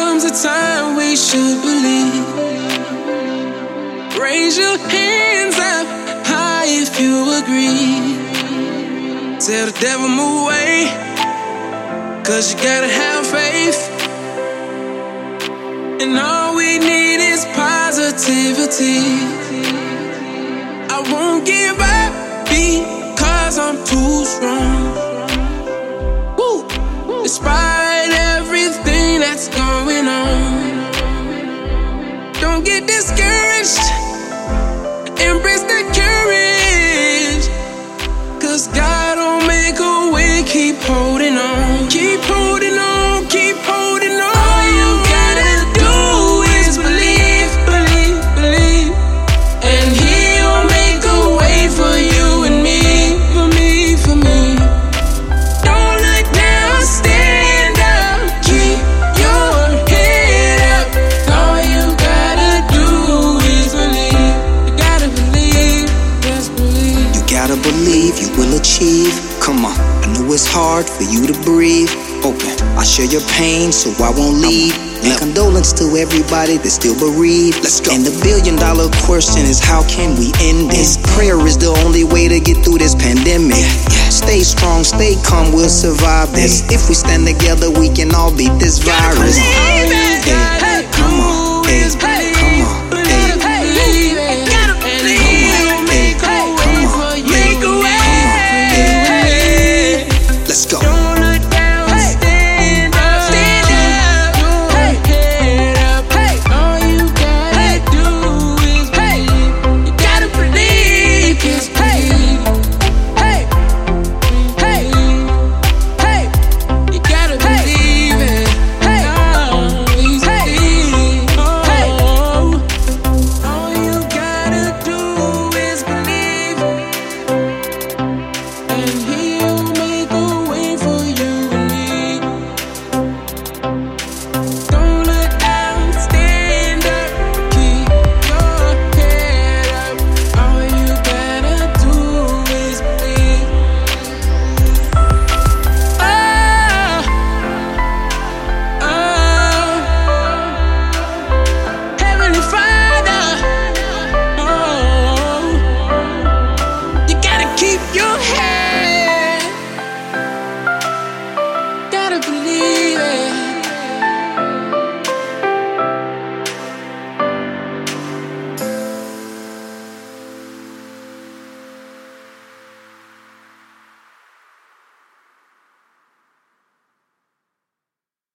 a time we should believe. Raise your hands up high if you agree. Tell the devil move away, cause you gotta have faith. And all we need is positivity. I won't give up because I'm too strong. Going on, don't get discouraged. Embrace believe you will achieve. Come on, I know it's hard for you to breathe. Open, I share your pain so I won't leave. And condolence to everybody that's still bereaved. Let's go. And the billion dollar question is how can we end this? Prayer is the only way to get through this pandemic. Stay strong, stay calm, we'll survive this. If we stand together, we can all beat this virus. believe it.